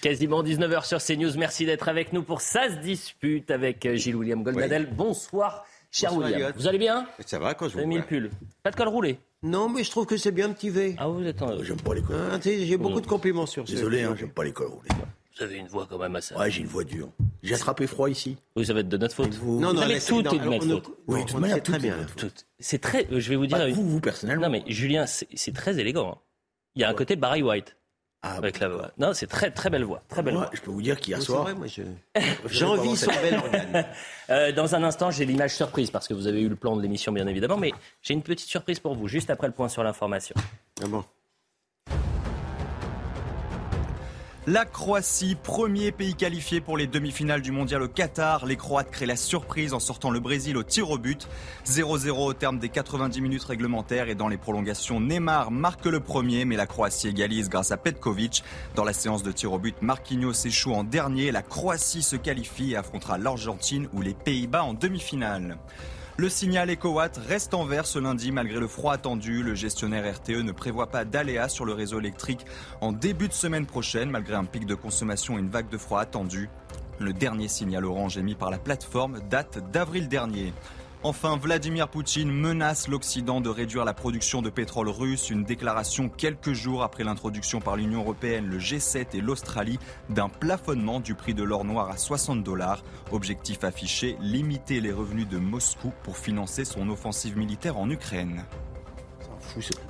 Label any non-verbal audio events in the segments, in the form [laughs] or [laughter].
Quasiment 19h sur CNews. Merci d'être avec nous pour Ça se dispute avec euh, Gilles William Goldnadel. Bonsoir, cher William. Vous allez bien? Ça va quand je vous mis le pull. Pas de col roulé? Non, mais je trouve que c'est bien petit V. Ah, vous êtes en... J'aime pas les cols. Ah, J'ai beaucoup de compliments sur ça. Désolé, hein, j'aime pas les cols roulés. Vous avez une voix quand même assez. Ouais, j'ai une voix dure. J'ai attrapé froid ici. Oui, ça va être de notre faute. Vous... Non, non, mais tout est de notre faute. Oui, tout a très bien. C'est très. euh, Je vais vous dire. Vous, vous personnellement. Non, mais Julien, c'est c'est très élégant. hein. Il y a un côté Barry White Ah, avec bon, la voix. Non, c'est très très belle voix. Très belle Moi, voix. je peux vous dire qu'hier C'est soir, j'ai j'envie son bel organe. Euh, dans un instant, j'ai l'image surprise parce que vous avez eu le plan de l'émission, bien évidemment. Mais j'ai une petite surprise pour vous, juste après le point sur l'information. Ah bon. La Croatie, premier pays qualifié pour les demi-finales du mondial au Qatar. Les Croates créent la surprise en sortant le Brésil au tir au but. 0-0 au terme des 90 minutes réglementaires et dans les prolongations, Neymar marque le premier, mais la Croatie égalise grâce à Petkovic. Dans la séance de tir au but, Marquinhos échoue en dernier. La Croatie se qualifie et affrontera l'Argentine ou les Pays-Bas en demi-finale. Le signal EcoWatt reste en vert ce lundi malgré le froid attendu. Le gestionnaire RTE ne prévoit pas d'aléas sur le réseau électrique en début de semaine prochaine malgré un pic de consommation et une vague de froid attendue. Le dernier signal orange émis par la plateforme date d'avril dernier. Enfin, Vladimir Poutine menace l'Occident de réduire la production de pétrole russe, une déclaration quelques jours après l'introduction par l'Union européenne, le G7 et l'Australie d'un plafonnement du prix de l'or noir à 60 dollars. Objectif affiché, limiter les revenus de Moscou pour financer son offensive militaire en Ukraine.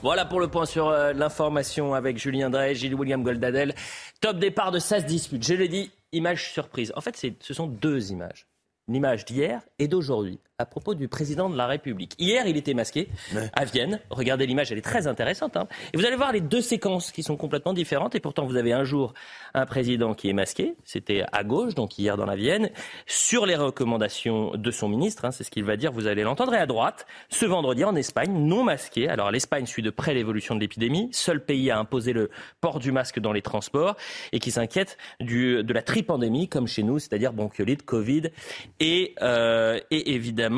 Voilà pour le point sur euh, l'information avec Julien Drey, Gilles William Goldadel. Top départ de ça se dispute. Je l'ai dit, image surprise. En fait, ce sont deux images. Une image d'hier et d'aujourd'hui à propos du président de la République. Hier, il était masqué Ouais. à Vienne. Regardez l'image, elle est très intéressante. hein. Et vous allez voir les deux séquences qui sont complètement différentes. Et pourtant, vous avez un jour un président qui est masqué. C'était à gauche, donc hier dans la Vienne, sur les recommandations de son ministre. hein, c'est ce qu'il va dire, vous allez l'entendre. Et à droite, ce vendredi en Espagne, non masqué. Alors l'Espagne suit de près l'évolution de l'épidémie. Seul pays à imposer le port du masque dans les transports et qui s'inquiète du- de la tripandémie, comme chez nous, c'est-à-dire bronchiolite, Covid et, euh, et évidemment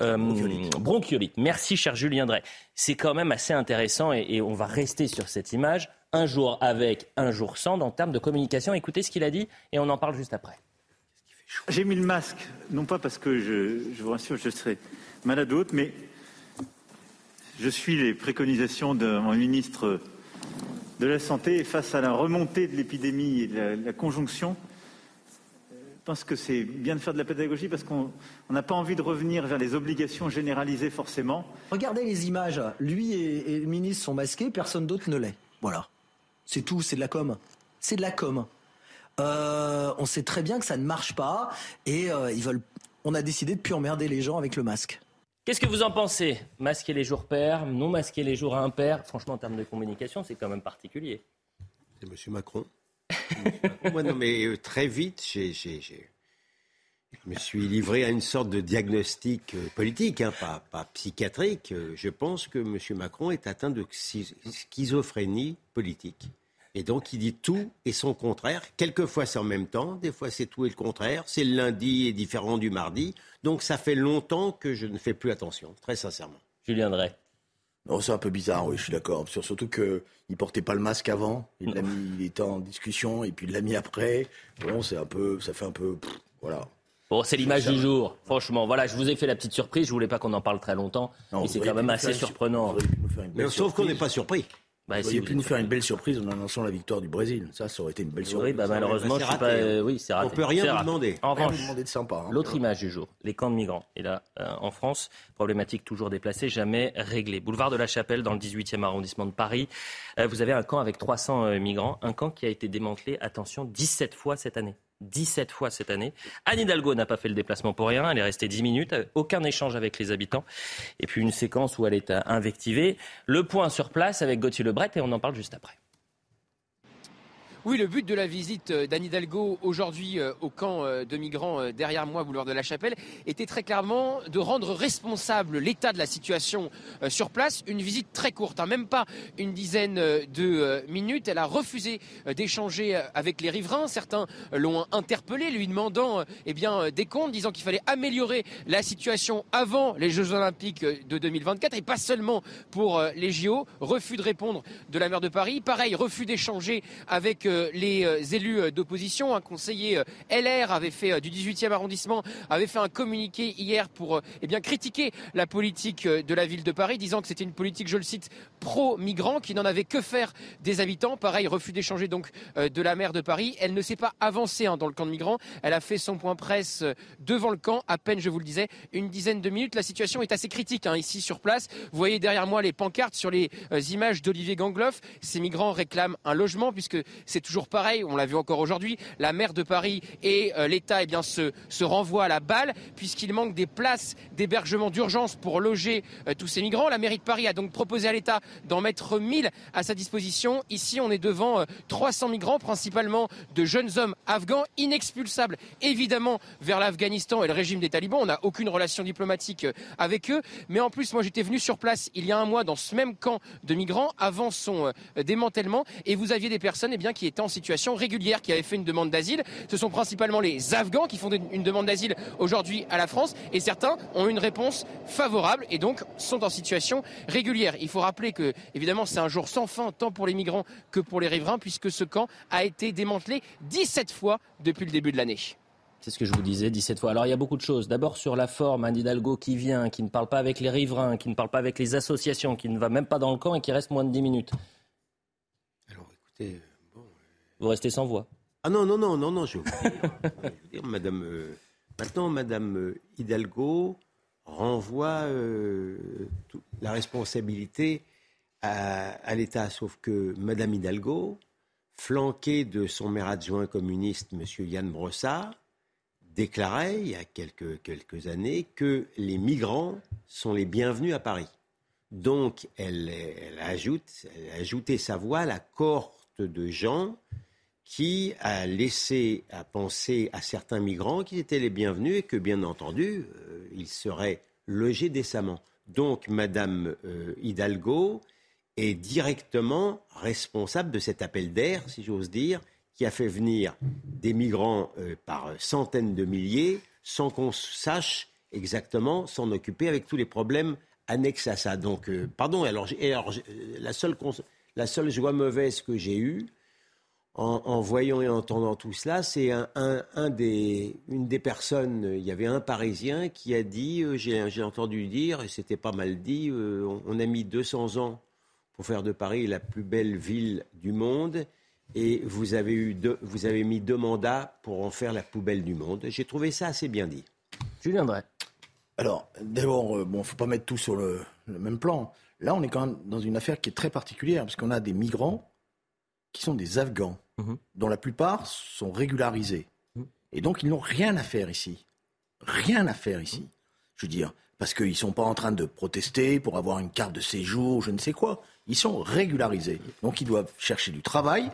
euh, Bronchiolite. bronchiolite. Merci, cher Julien Drey. C'est quand même assez intéressant et, et on va rester sur cette image. Un jour avec, un jour sans, en termes de communication. Écoutez ce qu'il a dit et on en parle juste après. J'ai mis le masque, non pas parce que je, je vous rassure, je serai malade ou autre, mais je suis les préconisations de mon ministre de la Santé et face à la remontée de l'épidémie et de la, la conjonction. Je pense que c'est bien de faire de la pédagogie parce qu'on on n'a pas envie de revenir vers les obligations généralisées forcément. Regardez les images. Lui et, et le ministre sont masqués, personne d'autre ne l'est. Voilà. C'est tout, c'est de la com. C'est de la com. Euh, on sait très bien que ça ne marche pas et euh, ils veulent. On a décidé de plus emmerder les gens avec le masque. Qu'est-ce que vous en pensez? Masquer les jours pairs, non masquer les jours impairs? Franchement, en termes de communication, c'est quand même particulier. C'est M. Macron. [laughs] Moi, non, mais euh, très vite, j'ai, j'ai- j'ai- je me suis livré à une sorte de diagnostic euh, politique, hein, pas, pas psychiatrique. Euh, Je pense que M. Macron est atteint de schi- schizophrénie politique. Et donc, il dit tout et son contraire. Quelquefois, c'est en même temps. Des fois, c'est tout et le contraire. C'est le lundi et différent du mardi. Donc, ça fait longtemps que je ne fais plus attention, très sincèrement. Julien Drey. Non, c'est un peu bizarre, oui, je suis d'accord. Sur- Surtout qu'il ne portait pas le masque avant. Il, l'a mis, il était en discussion et puis il l'a mis après. Bon, c'est un peu, ça fait un peu. pff, voilà. Bon, c'est l'image du jour. Franchement, voilà, je vous ai fait la petite surprise. Je voulais pas qu'on en parle très longtemps, Non, mais c'est quand même assez surprenant. une Mais sauf qu'on n'est pas surpris. Bah, Vous si, auriez vous pu nous faire une belle surprise en annonçant la victoire du Brésil. Ça, ça aurait été une belle Oui, surprise. bah, malheureusement, c'est je suis raté, pas. euh, oui, c'est raté. On peut rien vous demander. En Rien revanche, vous demander de sympa. hein. L'autre image du jour, les camps de migrants. Et là, euh, en France, problématique toujours déplacée, jamais réglée. Boulevard de la Chapelle, dans le 18e arrondissement de Paris, euh, vous avez un camp avec 300 euh, migrants, un camp qui a été démantelé, attention, 17 fois cette année. 17 fois cette année. Anne Hidalgo n'a pas fait le déplacement pour rien, elle est restée 10 minutes, aucun échange avec les habitants. Et puis une séquence où elle est euh, invectivée. Le point sur place avec Gauthier Lebret et on en parle juste après. Oui, le but de la visite euh, d'Anne Hidalgo aujourd'hui euh, au camp euh, de migrants derrière moi, boulevard de la Chapelle, était très clairement de rendre responsable l'état de la situation sur place. Une visite très courte, hein, même pas une dizaine de minutes. Elle a refusé d'échanger avec les riverains. Certains l'ont interpellé, lui demandant eh bien, des comptes, disant qu'il fallait améliorer la situation avant les Jeux Olympiques de 2024 et pas seulement pour les JO. Refus de répondre de la maire de Paris. Pareil, refus d'échanger avec les euh, élus d'opposition, un conseiller LR avait fait du 18e arrondissement, avait fait un communiqué hier pour eh bien critiquer la politique de la ville de Paris, disant que c'était une politique, je le cite, pro-migrants, qui n'en avait que faire des habitants. Pareil, refus d'échanger donc de la maire de Paris. Elle ne s'est pas avancée hein, dans le camp de migrants. Elle a fait son point presse devant le camp, à peine, je vous le disais, une dizaine de minutes. La situation est assez critique hein, ici sur place. Vous voyez derrière moi les pancartes sur les images d'Olivier Gangloff. Ces migrants réclament un logement puisque c'est toujours pareil, on l'a vu encore aujourd'hui, la maire de Paris et euh, l'État eh bien, se, renvoient à la balle puisqu'il manque des places d'hébergement d'urgence pour loger euh, tous ces migrants. La mairie de Paris a donc proposé à l'État d'en mettre 1000 à sa disposition. Ici, on est devant 300 euh, migrants, principalement de jeunes hommes afghans, inexpulsables évidemment vers l'Afghanistan et le régime des talibans. On n'a aucune relation diplomatique avec eux. Mais en plus, moi j'étais venu sur place il y a un mois dans ce même camp de migrants avant son démantèlement et vous aviez des personnes eh bien, qui étaient en situation régulière, qui avaient fait une demande d'asile. Ce sont principalement les Afghans qui font une demande d'asile aujourd'hui à la France et certains ont une réponse favorable et donc sont en situation régulière. Il faut rappeler que, évidemment, c'est un jour sans fin tant pour les migrants que pour les riverains puisque ce camp a été démantelé 17 fois depuis le début de l'année. C'est ce que je vous disais 17 fois. Alors il y a beaucoup de choses. D'abord sur la forme, un Hidalgo qui vient, qui ne parle pas avec les riverains, qui ne parle pas avec les associations, qui ne va même pas dans le camp et qui reste moins de 10 minutes. Euh, vous restez sans voix. Ah non, non, non, non, non, je veux dire, madame, euh, maintenant, madame euh, Hidalgo renvoie la responsabilité à, l'État, sauf que madame Hidalgo, flanquée de son maire adjoint communiste, monsieur Yann Brossard, déclarait il y a quelques, quelques années que les migrants sont les bienvenus à Paris. Donc, elle, elle ajoute, elle a ajouté sa voix à la corps de gens qui a laissé à penser à certains migrants qu'ils étaient les bienvenus et que, bien entendu, euh, ils seraient logés décemment. Donc, Madame euh, Hidalgo est directement responsable de cet appel d'air, si j'ose dire, qui a fait venir des migrants euh, par centaines de milliers sans qu'on sache exactement s'en occuper avec tous les problèmes annexes à ça. Donc, pardon, alors, la seule la seule joie mauvaise que j'ai eue en, voyant et entendant tout cela, c'est un, des, une des personnes, il y avait un Parisien qui a dit, euh, j'ai entendu dire, et c'était pas mal dit, euh, on, a mis 200 ans pour faire de Paris la plus belle ville du monde, et vous avez, eu vous avez mis deux mandats pour en faire la poubelle du monde. J'ai trouvé ça assez bien dit. Julien Drey. Alors, d'abord, euh, bon, faut pas mettre tout sur le même plan. Là, on est quand même dans une affaire qui est très particulière, parce qu'on a des migrants qui sont des Afghans, mhm. dont la plupart sont régularisés. Mhm. Et donc, ils n'ont rien à faire ici. Rien à faire ici. Je veux dire, parce qu'ils ne sont pas en train de protester pour avoir une carte de séjour, je ne sais quoi. Ils sont régularisés. Donc, ils doivent chercher du travail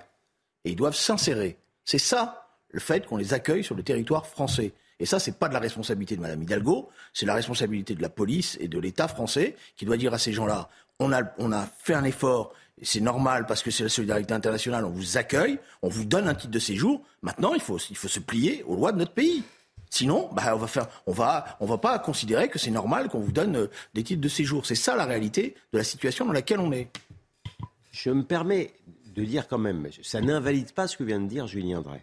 et ils doivent s'insérer. C'est ça, le fait qu'on les accueille sur le territoire français. Et ça, c'est pas de la responsabilité de Mme Hidalgo, c'est la responsabilité de la police et de l'État français qui doit dire à ces gens-là, on a, on a fait un effort, c'est normal parce que c'est la solidarité internationale, on vous accueille, on vous donne un titre de séjour. Maintenant, il faut, il faut se plier aux lois de notre pays. Sinon, bah, on va faire, on va, on va pas considérer que c'est normal qu'on vous donne euh, des titres de séjour. C'est ça la réalité de la situation dans laquelle on est. Je me permets de dire quand même, ça n'invalide pas ce que vient de dire Julien Drey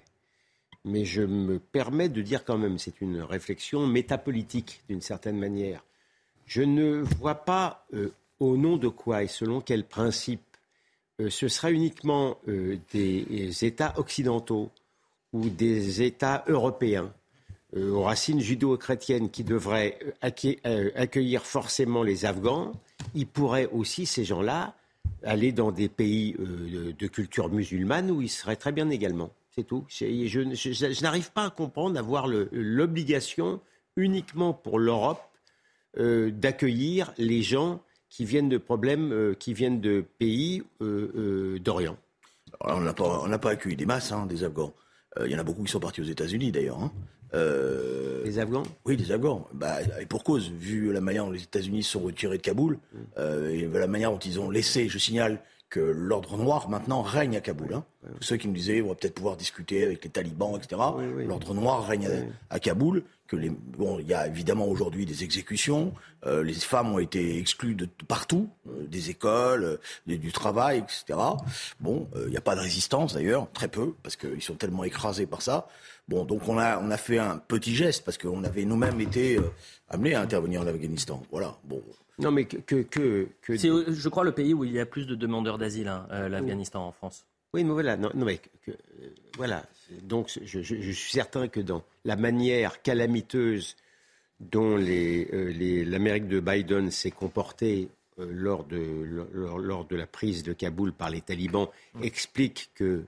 mais je me permets de dire quand même, c'est une réflexion métapolitique d'une certaine manière. Je ne vois pas euh, au nom de quoi et selon quel principe ce sera uniquement euh, des États occidentaux ou des États européens aux racines judo-chrétiennes qui devraient accueillir forcément les Afghans. Ils pourraient aussi, ces gens-là, aller dans des pays de culture musulmane où ils seraient très bien également. C'est tout. Je, n'arrive pas à comprendre d'avoir l'obligation uniquement pour l'Europe euh, d'accueillir les gens qui viennent de problèmes, euh, qui viennent de pays euh, d'Orient. On n'a pas, pas, accueilli des masses, hein, des Afghans. Il y en a beaucoup qui sont partis aux États-Unis d'ailleurs. Hein. les Afghans? Oui, des Afghans. Bah, et pour cause, vu la manière dont les États-Unis se sont retirés de Kaboul, et la manière dont ils ont laissé, je signale que l'ordre noir maintenant règne à Kaboul. Hein. ceux qui nous disaient on va peut-être pouvoir discuter avec les talibans, etc. L'ordre noir règne à, Kaboul. Que les, bon, il y a évidemment aujourd'hui des exécutions. Euh, les femmes ont été exclues de partout, euh, des écoles, euh, du travail, etc. Bon, il n'y a pas de résistance d'ailleurs, très peu, parce qu'ils sont tellement écrasés par ça. Bon, donc on a, on a fait un petit geste parce qu'on avait nous-mêmes été amenés à intervenir en Afghanistan. Voilà. Bon. Non, mais que. que, que, C'est, je crois, le pays où il y a plus de demandeurs d'asile, hein, l'Afghanistan en France. Oui, mais voilà, non, mais euh, voilà. Donc, je, suis certain que dans la manière calamiteuse dont euh, l'Amérique de Biden s'est comportée euh, lors, de, lors, de la prise de Kaboul par les talibans, explique que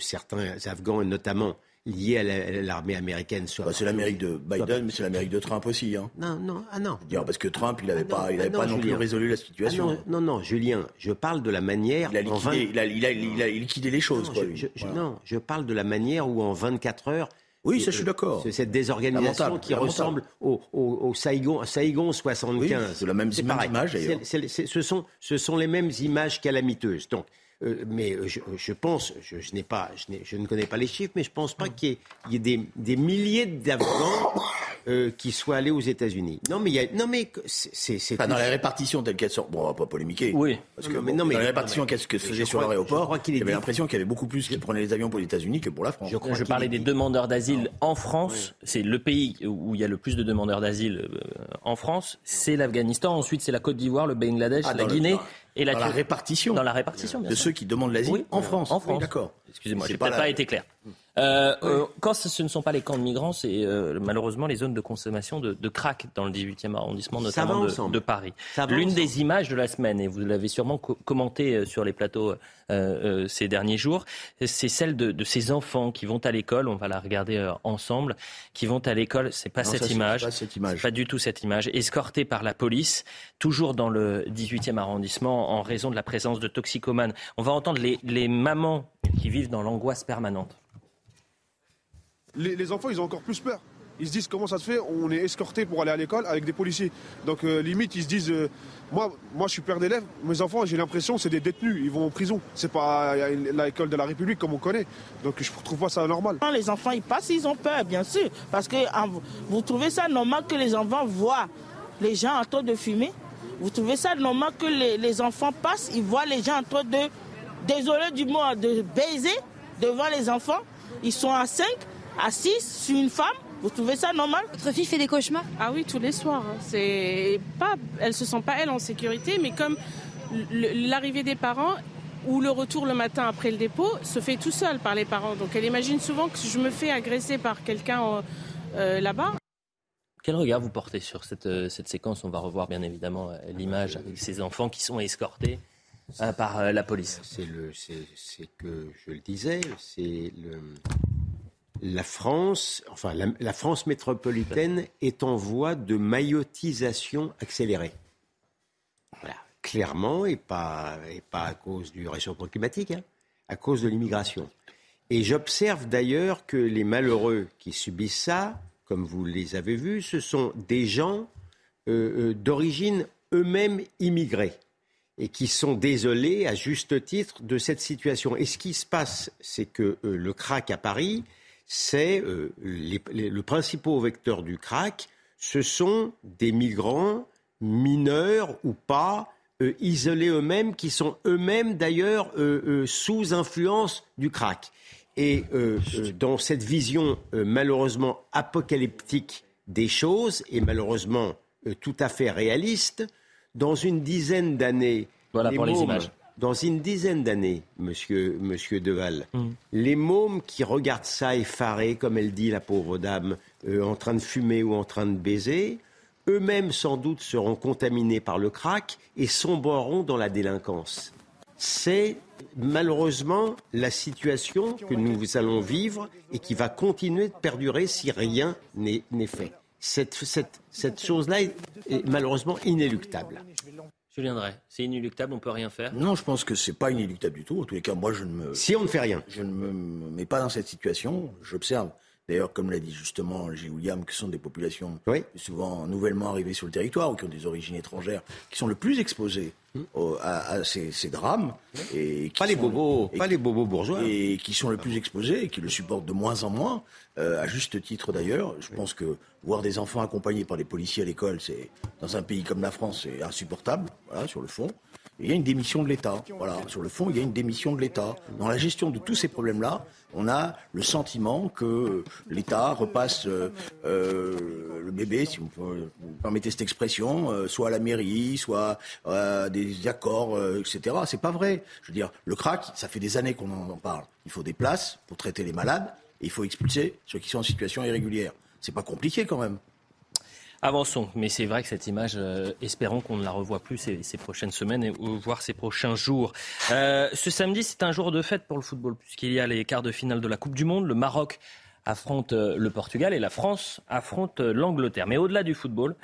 certains Afghans, notamment lié à l'armée américaine. Bah, c'est l'Amérique de Biden, mais c'est l'Amérique de Trump aussi. Hein. Non, non, ah non. Parce que Trump, il n'avait ah pas, il avait ah pas non, plus résolu la situation. Ah non, non, Julien, je parle de la manière. Il a liquidé, il a, il a, il a liquidé les choses. Non, quoi, je, je, non, je parle de la manière où en 24 heures. Oui, ça, je suis d'accord. Cette désorganisation qui ressemble au, au, au, Saigon, Saigon 75. Oui, c'est la même image, d'ailleurs. Ce sont, ce sont les mêmes images calamiteuses. Donc, euh, mais euh, je, pense, je, n'ai pas, je, ne connais pas les chiffres, mais je ne pense pas qu'il y ait, des, milliers d'Afghans euh, qui soient allés aux États-Unis. Non, mais il y a, non, mais c'est, dans la répartition telle qu'elle sort. Bon, on va pas polémiquer. Oui. Parce que mais non, mais dans la répartition qu'elle se faisait sur l'aéroport, avait l'impression qu'il y avait beaucoup plus qui prenaient les avions pour les États-Unis que pour la France. Je, crois je parlais des demandeurs d'asile en France. C'est le pays où il y a le plus de demandeurs d'asile en France. C'est l'Afghanistan. Ensuite, c'est la Côte d'Ivoire, le Bangladesh, ah, la Guinée. Et dans la répartition. Dans la répartition, bien De ceux qui demandent l'asile en France. En France. d'accord. Excusez-moi, j'ai peut-être pas été clair. Euh, euh, quand ce ne sont pas les camps de migrants, c'est euh, malheureusement les zones de consommation de, de, crack dans le 18e arrondissement, notamment de, de, Paris. L'une des images de la semaine, et vous l'avez sûrement commenté sur les plateaux ces derniers jours, c'est celle de, ces enfants qui vont à l'école. On va la regarder ensemble. Qui vont à l'école. C'est pas, cette image. Pas cette image. Pas du tout cette image. Escortés par la police, toujours dans le 18e arrondissement, en raison de la présence de toxicomanes. On va entendre les, les mamans qui vivent dans l'angoisse permanente les, enfants, ils ont encore plus peur. Ils se disent comment ça se fait, on est escorté pour aller à l'école avec des policiers. Donc euh, limite, ils se disent, euh, moi, moi je suis père d'élèves, mes enfants, j'ai l'impression c'est des détenus, ils vont en prison. C'est pas l'école de la République comme on connaît. Donc je trouve pas ça normal. Les enfants, ils passent, ils ont peur, bien sûr. Parce que vous trouvez ça normal que les enfants voient les gens en train de fumer? Vous trouvez ça normal que les, les enfants passent, ils voient les gens en train de, désolé du mot, de baiser devant les enfants Ils sont à 5 assise sur une femme vous trouvez ça normal? Votre fille fait des cauchemars? Ah oui, tous les soirs. C'est pas, elle se sent pas elle en sécurité, mais comme l'arrivée des parents ou le retour le matin après le dépôt se fait tout seul par les parents. Donc elle imagine souvent que je me fais agresser par quelqu'un euh, euh, là-bas. Quel regard vous portez sur cette, euh, cette séquence? On va revoir bien évidemment l'image avec ces enfants qui sont escortés par la police. C'est le, que je le disais, c'est la France, enfin la, France métropolitaine est en voie de maillotisation accélérée. Voilà, clairement, et pas, et pas à cause du réchauffement climatique, hein, à cause de l'immigration. Et j'observe d'ailleurs que les malheureux qui subissent ça, comme vous les avez vus, ce sont des gens euh, euh, d'origine eux-mêmes immigrés et qui sont désolés à juste titre de cette situation. Et ce qui se passe, c'est que euh, le crack à Paris, c'est le principal vecteur du crack, ce sont des migrants mineurs ou pas, isolés eux-mêmes, qui sont eux-mêmes d'ailleurs sous influence du crack. Et dans cette vision malheureusement apocalyptique des choses, et malheureusement tout à fait réaliste, dans une dizaine d'années, voilà pour les images dans une dizaine d'années, monsieur, monsieur Deval, mm. les mômes qui regardent ça effarés, comme elle dit la pauvre dame, euh, en train de fumer ou en train de baiser, eux-mêmes sans doute seront contaminés par le crack et sombreront dans la délinquance. C'est malheureusement la situation que nous allons vivre et qui va continuer de perdurer si rien n'est fait. Cette, cette, cette chose-là est malheureusement inéluctable. Je viendrai. C'est inéluctable, on peut rien faire. Non, je pense que c'est pas inéluctable du tout. En tous les cas, moi, je ne me. Si on ne fait rien. Je ne me mets pas dans cette situation. J'observe D'ailleurs, comme l'a dit justement Gilles William, que ce sont des populations souvent nouvellement arrivées sur le territoire ou qui ont des origines étrangères, qui sont le plus exposées à, ces, drames. Et qui pas, les bobos, pas les bobos bourgeois. Et qui sont le plus exposés et qui le supportent de moins en moins, euh, à juste titre d'ailleurs. Je pense que voir des enfants accompagnés par des policiers à l'école, c'est dans un pays comme la France, c'est insupportable, voilà, sur le fond il y a une démission de l'État. Voilà, sur le fond, il y a une démission de l'État. Dans la gestion de tous ces problèmes-là, on a le sentiment que l'État repasse euh, euh, le bébé, si vous, permettez cette expression, euh, soit à la mairie, soit à des accords, etc. C'est pas vrai. Je veux dire, le crack, ça fait des années qu'on en parle. Il faut des places pour traiter les malades et il faut expulser ceux qui sont en situation irrégulière. C'est pas compliqué quand même. Avançons, mais c'est vrai que cette image, euh, espérons qu'on ne la revoie plus ces, prochaines semaines, et, ou voire ces prochains jours. Euh, ce samedi, c'est un jour de fête pour le football, puisqu'il y a les quarts de finale de la Coupe du Monde. Le Maroc affronte euh, le Portugal et la France affronte euh, l'Angleterre. Mais au-delà du football,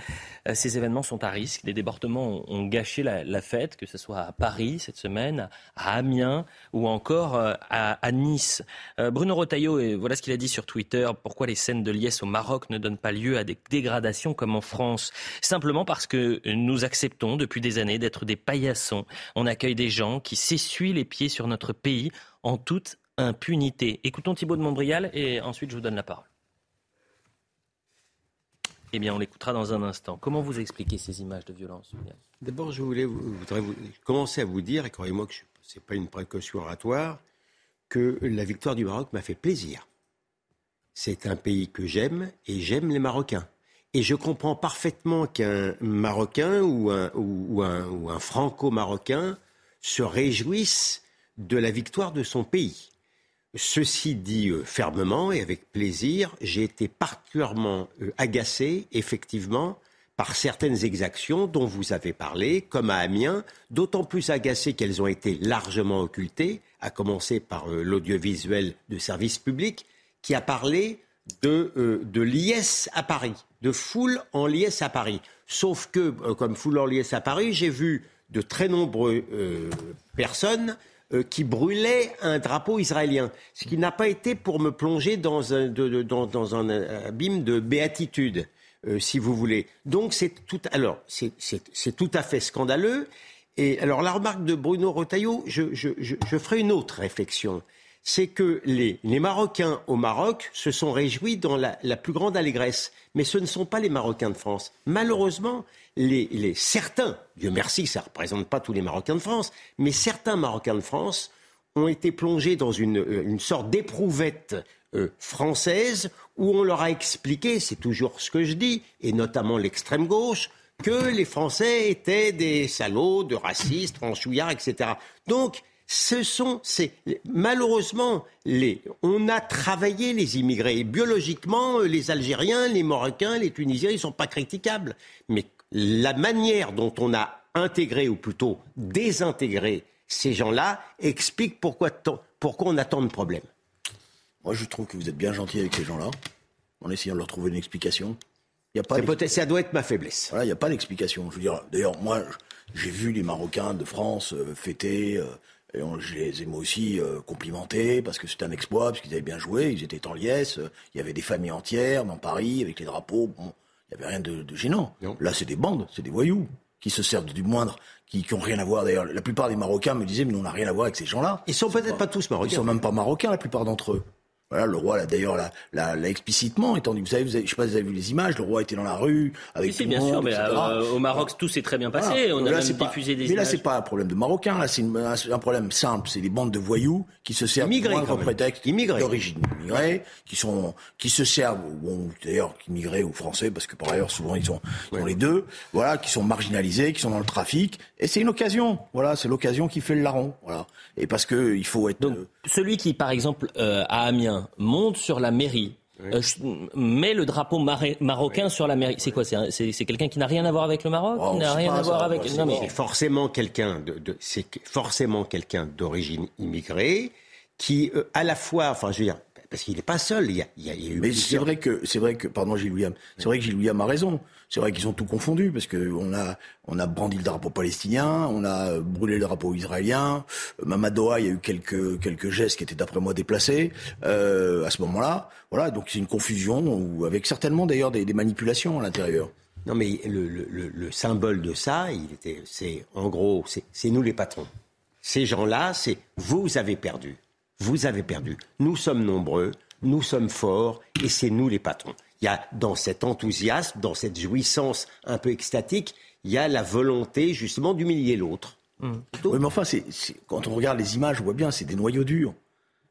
euh, ces événements sont à risque. Des débordements ont gâché la, fête, que ce soit à Paris cette semaine, à Amiens ou encore à, Nice. Bruno Rotaillot, et voilà ce qu'il a dit sur Twitter, pourquoi les scènes de liesse au Maroc ne donnent pas lieu à des dégradations comme en France? Simplement parce que nous acceptons depuis des années d'être des paillassons. On accueille des gens qui s'essuient les pieds sur notre pays en toute impunité. Écoutons Thibault de Montbrial et ensuite je vous donne la parole. Eh bien, on l'écoutera dans un instant. Comment vous expliquez ces images de violence D'abord, je voulais, voudrais commencer à vous dire, et croyez-moi que ce n'est pas une précaution oratoire, que la victoire du Maroc m'a fait plaisir. C'est un pays que j'aime et j'aime les Marocains. Et je comprends parfaitement qu'un Marocain ou un, ou un franco-marocain se réjouisse de la victoire de son pays. Ceci dit euh, fermement et avec plaisir, j'ai été particulièrement euh, agacé, effectivement, par certaines exactions dont vous avez parlé, comme à Amiens, d'autant plus agacé qu'elles ont été largement occultées, à commencer par euh, l'audiovisuel de service public, qui a parlé de, de liesse à Paris, de foule en liesse à Paris. Sauf que, comme foule en liesse à Paris, j'ai vu de très nombreuses personnes euh, qui brûlait un drapeau israélien. Ce qui n'a pas été pour me plonger dans un, un abîme de béatitude, euh, si vous voulez. Donc c'est tout, alors, c'est, tout à fait scandaleux. Et alors la remarque de Bruno Retailleau, je, je, je ferai une autre réflexion c'est que les, Marocains au Maroc se sont réjouis dans la, plus grande allégresse. Mais ce ne sont pas les Marocains de France. Malheureusement, les, certains, Dieu merci, ça ne représente pas tous les Marocains de France, mais certains Marocains de France ont été plongés dans une, euh, sorte d'éprouvette euh, française où on leur a expliqué, c'est toujours ce que je dis, et notamment l'extrême gauche, que les Français étaient des salauds, de racistes, franchouillards, etc. Donc, ce sont, c'est malheureusement, les, on a travaillé les immigrés. biologiquement, les Algériens, les Marocains, les Tunisiens, ils ne sont pas critiquables. Mais la manière dont on a intégré, ou plutôt désintégré ces gens-là, explique pourquoi, pourquoi on a tant de problèmes. Moi, je trouve que vous êtes bien gentil avec ces gens-là, en essayant de leur trouver une explication. Y a pas ça doit être ma faiblesse. Voilà, il n'y a pas d'explication. Je veux dire, d'ailleurs, moi, j'ai vu les Marocains de France euh, fêter. Et on, je les ai moi aussi euh, complimentés parce que c'était un exploit, parce qu'ils avaient bien joué, ils étaient en liesse, euh, il y avait des familles entières dans Paris avec les drapeaux, bon, il n'y avait rien de, de gênant. Là, c'est des bandes, c'est des voyous qui se servent du moindre, qui n'ont rien à voir. D'ailleurs, la plupart des Marocains me disaient, mais nous, on n'a rien à voir avec ces gens-là. Ils sont peut-être pas, tous Marocains. Ils sont même pas Marocains, la plupart d'entre eux. Voilà, le roi, d'ailleurs, l'a, explicitement, étant vous savez, vous avez, je sais pas si vous avez vu les images, le roi était dans la rue, avec tout bien sûr, mais euh, au Maroc, tout s'est très bien passé, on a même diffusé des Mais là, c'est pas un problème de Marocains, là, c'est un problème simple, c'est des bandes de voyous qui se servent immigrés, de prétexte d'origine immigrée, qui sont, qui se servent, bon, d'ailleurs, immigrés ou français, parce que par ailleurs, souvent, ils sont, les deux, voilà, qui sont marginalisés, qui sont dans le trafic, et c'est une occasion, voilà, c'est l'occasion qui fait le larron, voilà. Et parce que il faut être... Donc, celui qui, par exemple, euh, à Amiens, monte sur la mairie, euh, met le drapeau marocain sur la mairie. C'est quoi C'est quelqu'un qui n'a rien à voir avec le Maroc oh, n'a rien à voir avec. Non, mais... C'est forcément quelqu'un de, c'est forcément quelqu'un d'origine immigrée qui, euh, à la fois, enfin, je veux dire, parce qu'il n'est pas seul. Il y a, il y a, eu Mais c'est vrai que, c'est vrai que, pardon Gilles William, c'est vrai que Gilles William a raison. C'est vrai qu'ils ont tout confondu parce que on a, on a brandi le drapeau palestinien, on a brûlé le drapeau israélien. Mamadoa, il y a eu quelques, quelques gestes qui étaient d'après moi déplacés euh, à ce moment-là. Voilà, donc c'est une confusion ou avec certainement d'ailleurs des, des manipulations à l'intérieur. Non, mais le, le, le, symbole de ça, il était, c'est en gros, c'est nous les patrons. Ces gens-là, c'est vous avez perdu. Vous avez perdu. Nous sommes nombreux, nous sommes forts, et c'est nous les patrons. Il y a dans cet enthousiasme, dans cette jouissance un peu extatique, il y a la volonté justement d'humilier l'autre. Mmh. Oui, mais enfin, quand on regarde les images, on voit bien, c'est des noyaux durs.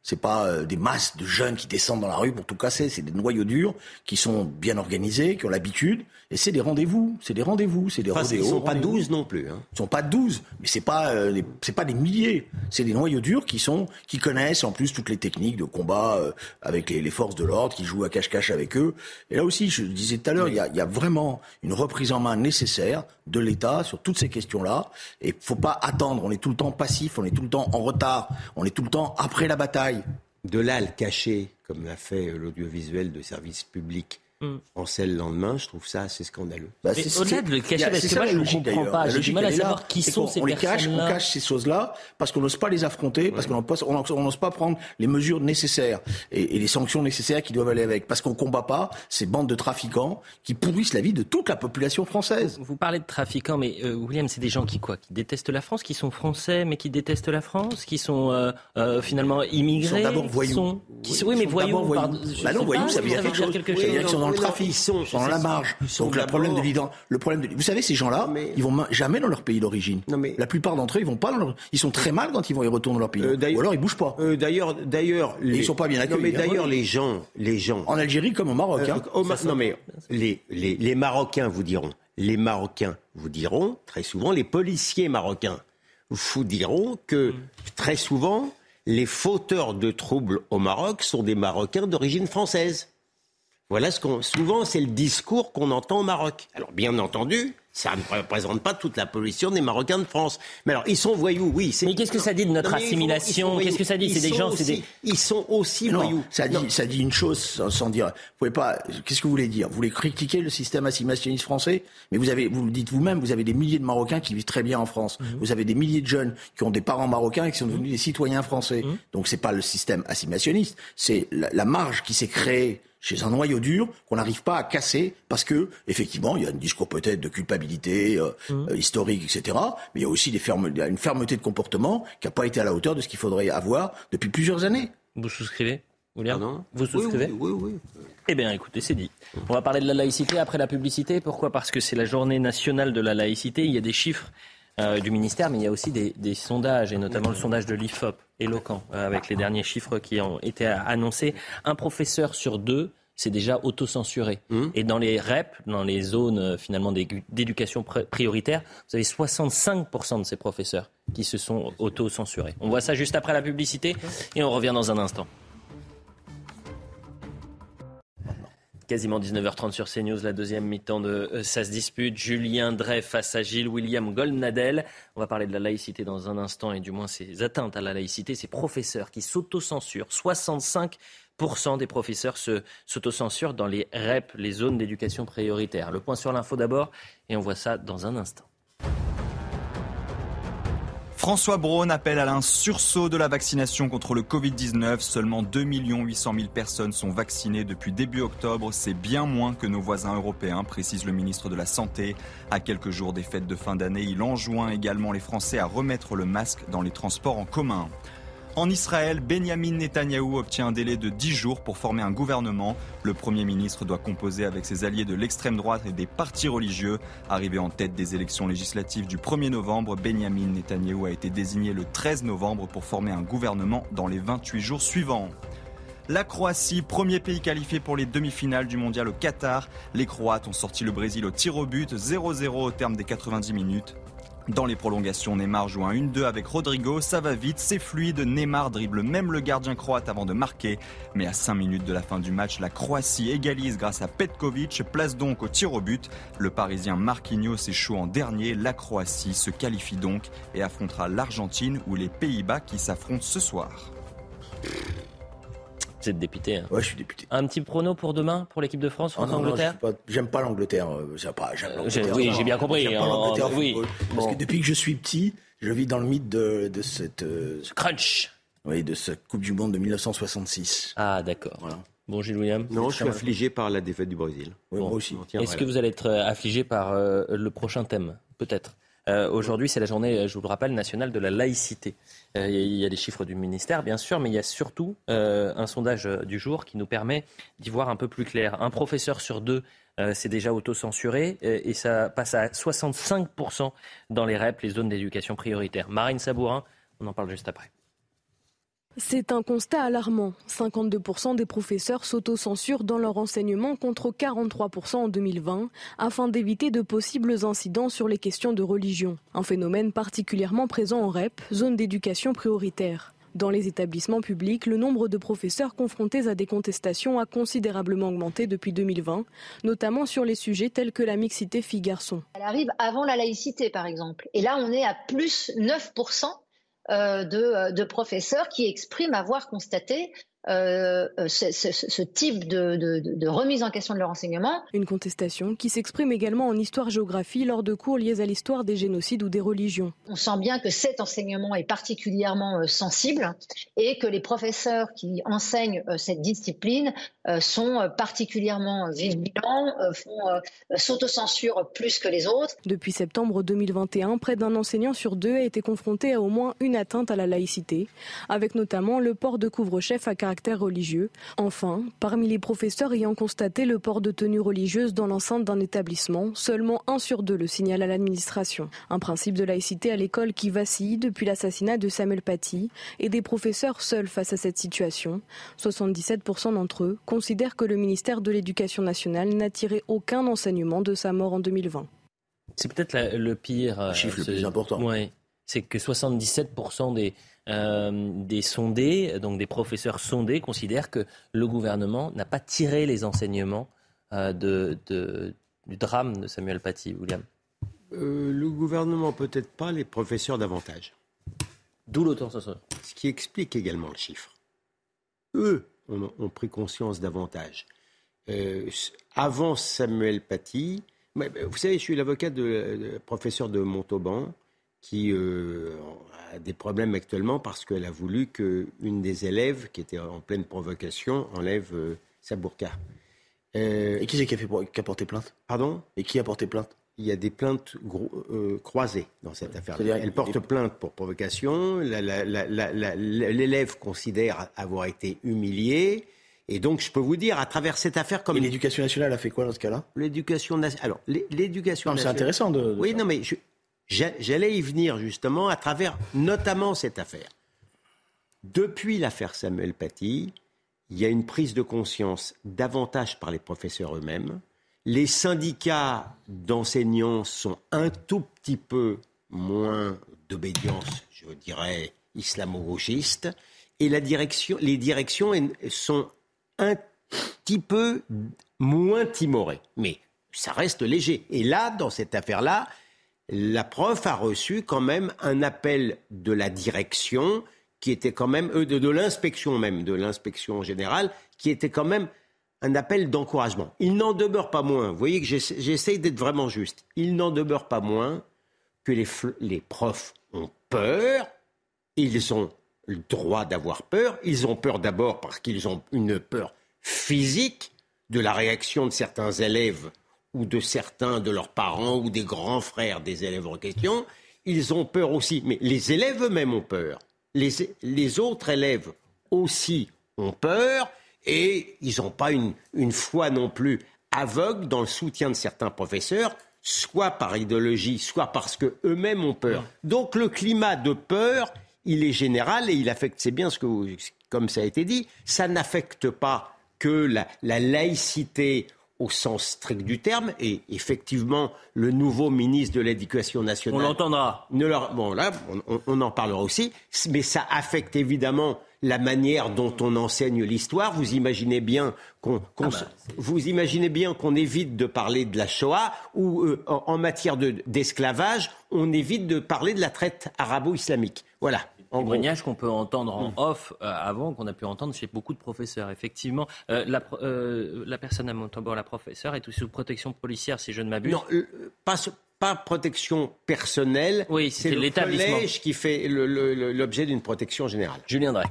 C'est pas euh, des masses de jeunes qui descendent dans la rue pour tout casser. C'est des noyaux durs qui sont bien organisés, qui ont l'habitude. Et c'est des rendez-vous. C'est des rendez-vous. C'est des enfin, Ils sont pas 12 non plus. Hein. Ils sont pas 12, mais c'est pas euh, c'est pas des milliers. C'est des noyaux durs qui sont qui connaissent en plus toutes les techniques de combat euh, avec les, les, forces de l'ordre, qui jouent à cache-cache avec eux. Et là aussi, je le disais tout à l'heure, il y a, y a vraiment une reprise en main nécessaire de l'État sur toutes ces questions-là. Et faut pas attendre. On est tout le temps passif. On est tout le temps en retard. On est tout le temps après la bataille de là cacher, comme l'a fait l'audiovisuel de service public mm. français le lendemain, je trouve ça assez scandaleux. Bah, au-delà de le cacher, parce que moi je ne comprends pas, j'ai du mal à savoir qui sont ces personnes-là. On cache ces choses-là parce qu'on n'ose pas les affronter, parce qu'on n'ose pas prendre les mesures nécessaires et, les sanctions nécessaires qui doivent aller avec, parce qu'on combat pas ces bandes de trafiquants qui pourrissent la vie de toute la population française. Vous parlez de trafiquants, mais euh, William, c'est des gens qui quoi? Qui détestent la France, qui sont français mais qui détestent la France, qui sont euh, euh, finalement immigrés, ils sont d'abord voyous. Qui sont, oui, mais voyous. Bah non, voyous, ça veut dire quelque chose dans le trafic, ils sont, dans la marge. Donc le problème de le problème de, vous savez, ces gens-là, ils vont jamais dans leur pays d'origine. La plupart d'entre eux, ils vont pas dans leur, ils sont très mal quand ils vont y retourner dans leur pays. Euh, Ou alors ils bougent pas. Euh, d'ailleurs, d'ailleurs, les... ils sont pas bien accueillis. mais hein. d'ailleurs, les gens, les gens. En Algérie comme au Maroc. Euh, hein. non mais les, les, les Marocains vous diront, les Marocains vous diront très souvent, les policiers marocains vous diront que très souvent les fauteurs de troubles au Maroc sont des Marocains d'origine française. Voilà ce qu'on. Souvent, c'est le discours qu'on entend au Maroc. Alors, bien entendu, ça ne représente pas toute la pollution des Marocains de France. Mais alors, ils sont voyous, oui. Mais qu'est-ce que ça dit de notre assimilation Qu'est-ce que ça dit C'est des gens, des... Ils sont aussi voyous. Ça dit, ça dit une chose sans, dire. Vous pouvez pas. Qu'est-ce que vous voulez dire Vous voulez critiquer le système assimilationniste français Mais vous avez, vous le dites vous-même, vous avez des milliers de Marocains qui vivent très bien en France. Mhm. Vous avez des milliers de jeunes qui ont des parents marocains et qui sont devenus des citoyens français. Donc, mhm. Donc, c'est pas le système assimilationniste, c'est la marge qui s'est créée chez un noyau dur qu'on n'arrive pas à casser parce que effectivement il y a un discours peut-être de culpabilité euh, mmh. euh, historique etc mais il y a aussi des une fermeté de comportement qui n'a pas été à la hauteur de ce qu'il faudrait avoir depuis plusieurs années. Vous souscrivez William non Vous souscrivez oui, oui, oui, Eh bien, écoutez, c'est dit. On va parler de la laïcité après la publicité. Pourquoi? Parce que c'est la journée nationale de la laïcité. Il y a des chiffres euh, du ministère, mais il y a aussi des, des sondages, et notamment le sondage de l'IFOP, éloquent, avec les derniers chiffres qui ont été annoncés. Un professeur sur deux c'est déjà autocensuré. Mmh. Et dans les REP, dans les zones euh, finalement d'éducation prioritaire, vous avez 65% de ces professeurs qui se sont autocensurés. On voit ça juste après la publicité et on revient dans un instant. Quasiment 19h30 sur CNews, la deuxième mi-temps de euh, Ça se dispute. Julien Drey face à Gilles William Goldnadel. On va parler de la laïcité dans un instant et du moins ces atteintes à la laïcité, ces professeurs qui s'autocensurent. 65% des professeurs s'autocensurent dans les REP, les zones d'éducation prioritaire. Le point sur l'info d'abord, et on voit ça dans un instant. François Braun appelle à un sursaut de la vaccination contre le Covid-19. Seulement 2 800 000 personnes sont vaccinées depuis début octobre. C'est bien moins que nos voisins européens, précise le ministre de la Santé. À quelques jours des fêtes de fin d'année, il enjoint également les Français à remettre le masque dans les transports en commun. En Israël, Benjamin Netanyahou obtient un délai de 10 jours pour former un gouvernement. Le Premier ministre doit composer avec ses alliés de l'extrême droite et des partis religieux. Arrivé en tête des élections législatives du 1er novembre, Benjamin Netanyahou a été désigné le 13 novembre pour former un gouvernement dans les 28 jours suivants. La Croatie, premier pays qualifié pour les demi-finales du mondial au Qatar. Les Croates ont sorti le Brésil au tir au but, 0-0 au terme des 90 minutes. Dans les prolongations, Neymar joue un 1-2 avec Rodrigo, ça va vite, c'est fluide, Neymar dribble même le gardien croate avant de marquer. Mais à 5 minutes de la fin du match, la Croatie égalise grâce à Petkovic, place donc au tir au but. Le Parisien Marquinhos échoue en dernier, la Croatie se qualifie donc et affrontera l'Argentine ou les Pays-Bas qui s'affrontent ce soir. Vous êtes député. Hein. Ouais, je suis député. Un petit prono pour demain, pour l'équipe de France, France-Angleterre J'aime pas l'Angleterre. J'aime pas, l'Angleterre. Oui, j'ai bien compris. oui. Parce que depuis que je suis petit, je vis dans le mythe de, de cette. crunch. Oui, de cette Coupe du Monde de 1966. Ah, d'accord. Voilà. Bon, Gilles William Non, je suis affligé par la défaite du Brésil. Oui, moi aussi. Est-ce que vous allez être affligé par le prochain thème Peut-être? Euh, aujourd'hui, c'est la journée, je vous le rappelle, nationale de la laïcité. Euh, il y a des chiffres du ministère, bien sûr, mais il y a surtout euh, un sondage du jour qui nous permet d'y voir un peu plus clair. Un professeur sur deux s'est déjà auto-censuré et ça passe à 65% dans les REP, les zones d'éducation prioritaire. Marine Sabourin, on en parle juste après. C'est un constat alarmant. 52% des professeurs s'autocensurent dans leur enseignement contre 43% en 2020 afin d'éviter de possibles incidents sur les questions de religion. Un phénomène particulièrement présent en REP, zone d'éducation prioritaire. Dans les établissements publics, le nombre de professeurs confrontés à des contestations a considérablement augmenté depuis 2020, notamment sur les sujets tels que la mixité filles-garçons. Elle arrive avant la laïcité, par exemple. Et là, on est à plus 9% euh, euh, de, professeurs qui expriment avoir constaté euh, euh, ce, type de, remise en question de leur enseignement. Une contestation qui s'exprime également en histoire-géographie lors de cours liés à l'histoire des génocides ou des religions. On sent bien que cet enseignement est particulièrement euh, sensible et que les professeurs qui enseignent cette discipline sont particulièrement vigilants, font s'autocensurent plus que les autres. Depuis septembre 2021, près d'un enseignant sur deux a été confronté à au moins une atteinte à la laïcité, avec notamment le port de couvre-chef à caractère religieux. Enfin, parmi les professeurs ayant constaté le port de tenue religieuse dans l'enceinte d'un établissement, seulement un sur deux le signale à l'administration. Un principe de laïcité à l'école qui vacille depuis l'assassinat de Samuel Paty et des professeurs seuls face à cette situation. 77% d'entre eux considèrent que le ministère de l'Éducation nationale n'a tiré aucun enseignement de sa mort en 2020. C'est peut-être le pire. Le chiffre le plus important. Oui, c'est que 77% des, euh, des sondés, donc des professeurs sondés, considèrent que le gouvernement n'a pas tiré les enseignements euh, de, du drame de Samuel Paty, William. Euh, le gouvernement peut-être pas, les professeurs davantage. D'où l'auteur Ce qui explique également le chiffre. Eux ont, pris conscience davantage. avant Samuel Paty, vous savez, je suis l'avocat de, professeur de Montauban qui des problèmes actuellement parce qu'elle a voulu qu'une des élèves, qui était en pleine provocation, enlève euh, sa burqa. Euh, Et qui c'est qui a, fait, qui a porté plainte? Pardon? Et qui a porté plainte? Il y a des plaintes euh, croisées dans cette affaire. Elle porte plainte pour provocation. L'élève considère avoir été humilié. Et donc, je peux vous dire, à travers cette affaire, comme. L'éducation nationale a fait quoi dans ce cas-là? L'éducation nationale. Alors, l'éducation nationale. C'est intéressant de. oui, non, mais je, J'allais y venir justement à travers notamment cette affaire. Depuis l'affaire Samuel Paty, il y a une prise de conscience davantage par les professeurs eux-mêmes. Les syndicats d'enseignants sont un tout petit peu moins d'obédience, je dirais, islamo-gauchiste. Et les directions sont un petit peu moins timorées. Mais ça reste léger. Et là, dans cette affaire-là, la prof a reçu quand même un appel de la direction qui était quand même, euh, de, l'inspection même, de l'inspection générale, qui était quand même un appel d'encouragement. Il n'en demeure pas moins, vous voyez que j'essaye d'être vraiment juste, il n'en demeure pas moins que les, les profs ont peur, ils ont le droit d'avoir peur, ils ont peur d'abord parce qu'ils ont une peur physique de la réaction de certains élèves ou de certains de leurs parents ou des grands frères des élèves en question, ils ont peur aussi. Mais les élèves eux-mêmes ont peur. Les, les, autres élèves aussi ont peur et ils n'ont pas une, une foi non plus aveugle dans le soutien de certains professeurs, soit par idéologie, soit parce qu'eux-mêmes ont peur. Donc le climat de peur, il est général et il affecte, c'est bien ce que, comme ça a été dit, ça n'affecte pas que la, la laïcité au sens strict du terme. Et effectivement, le nouveau ministre de l'Éducation nationale. On l'entendra. bon, là, on, en parlera aussi. Mais ça affecte évidemment la manière dont on enseigne l'histoire. Vous imaginez bien qu'on, ah bah, vous imaginez bien qu'on évite de parler de la Shoah ou euh, en, matière d'esclavage, on évite de parler de la traite arabo-islamique. Voilà. Témoignages qu'on peut entendre en mm. off euh, avant, qu'on a pu entendre chez beaucoup de professeurs. Effectivement, euh, la, la, personne à Montauban, la professeure, est sous protection policière, si je ne m'abuse. Non, pas, pas protection personnelle. Oui, c'est le collège qui fait l'objet d'une protection générale. Julien Drey.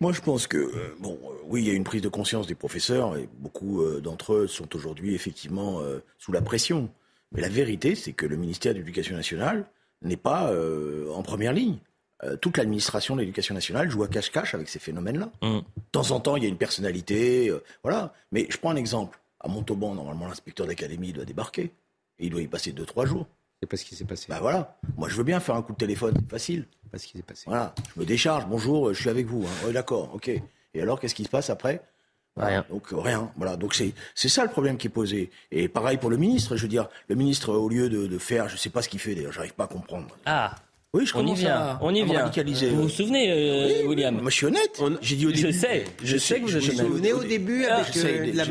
Moi, je pense que, bon, oui, il y a une prise de conscience des professeurs et beaucoup d'entre eux sont aujourd'hui effectivement sous la pression. Mais la vérité, c'est que le ministère de l'Éducation nationale n'est pas euh, en première ligne. Euh, toute l'administration de l'éducation nationale joue à cache-cache avec ces phénomènes-là. Mm. De temps en temps, il y a une personnalité, euh, voilà. Mais je prends un exemple. À Montauban, normalement, l'inspecteur d'académie doit débarquer. Et il doit y passer 2-3 jours. C'est pas ce qui s'est passé. Bah voilà. Moi, je veux bien faire un coup de téléphone, c'est facile. Pas ce qui s'est passé. Voilà. Je me décharge. Bonjour, je suis avec vous. Hein. d'accord, ok. Et alors, qu'est-ce qui se passe après? Rien. Donc rien. Voilà. Donc c'est c'est ça le problème qui est posé. Et pareil pour le ministre. Je veux dire, le ministre au lieu de, de faire, je sais pas ce qu'il fait d'ailleurs, j'arrive pas à comprendre. Ah. Oui, je on y vient. on y vient. Vous vous souvenez, euh, William Moi, je suis honnête. J'ai dit au début. Je sais. Je, sais que vous êtes honnête. Vous vous souvenez au début avec ah, euh, la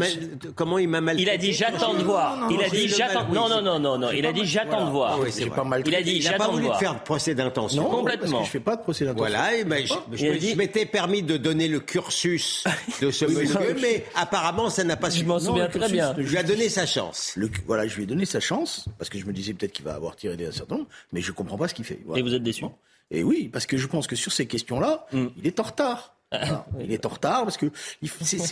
comment il m'a mal. Il a dit j'attends de voir. Il a dit j'attends. Non, non, non, non, non. Il a dit j'attends de voir. C'est pas mal. Il a dit j'attends de voir. Il n'a pas voulu faire de procès d'intention. Complètement. Je fais pas de procès d'intention. Voilà. Et ben, je m'étais permis de donner le cursus de ce [laughs] monsieur, mais apparemment, ça n'a pas suffi. Je m'en souviens très bien. Je lui ai donné sa chance. Voilà, je lui ai donné sa chance parce que je me disais peut-être qu'il va avoir tiré des certain mais je comprends pas ce qu'il fait. Vous êtes déçu et oui, parce que je pense que sur ces questions-là, mm. il est en retard. [laughs] Il est en retard parce que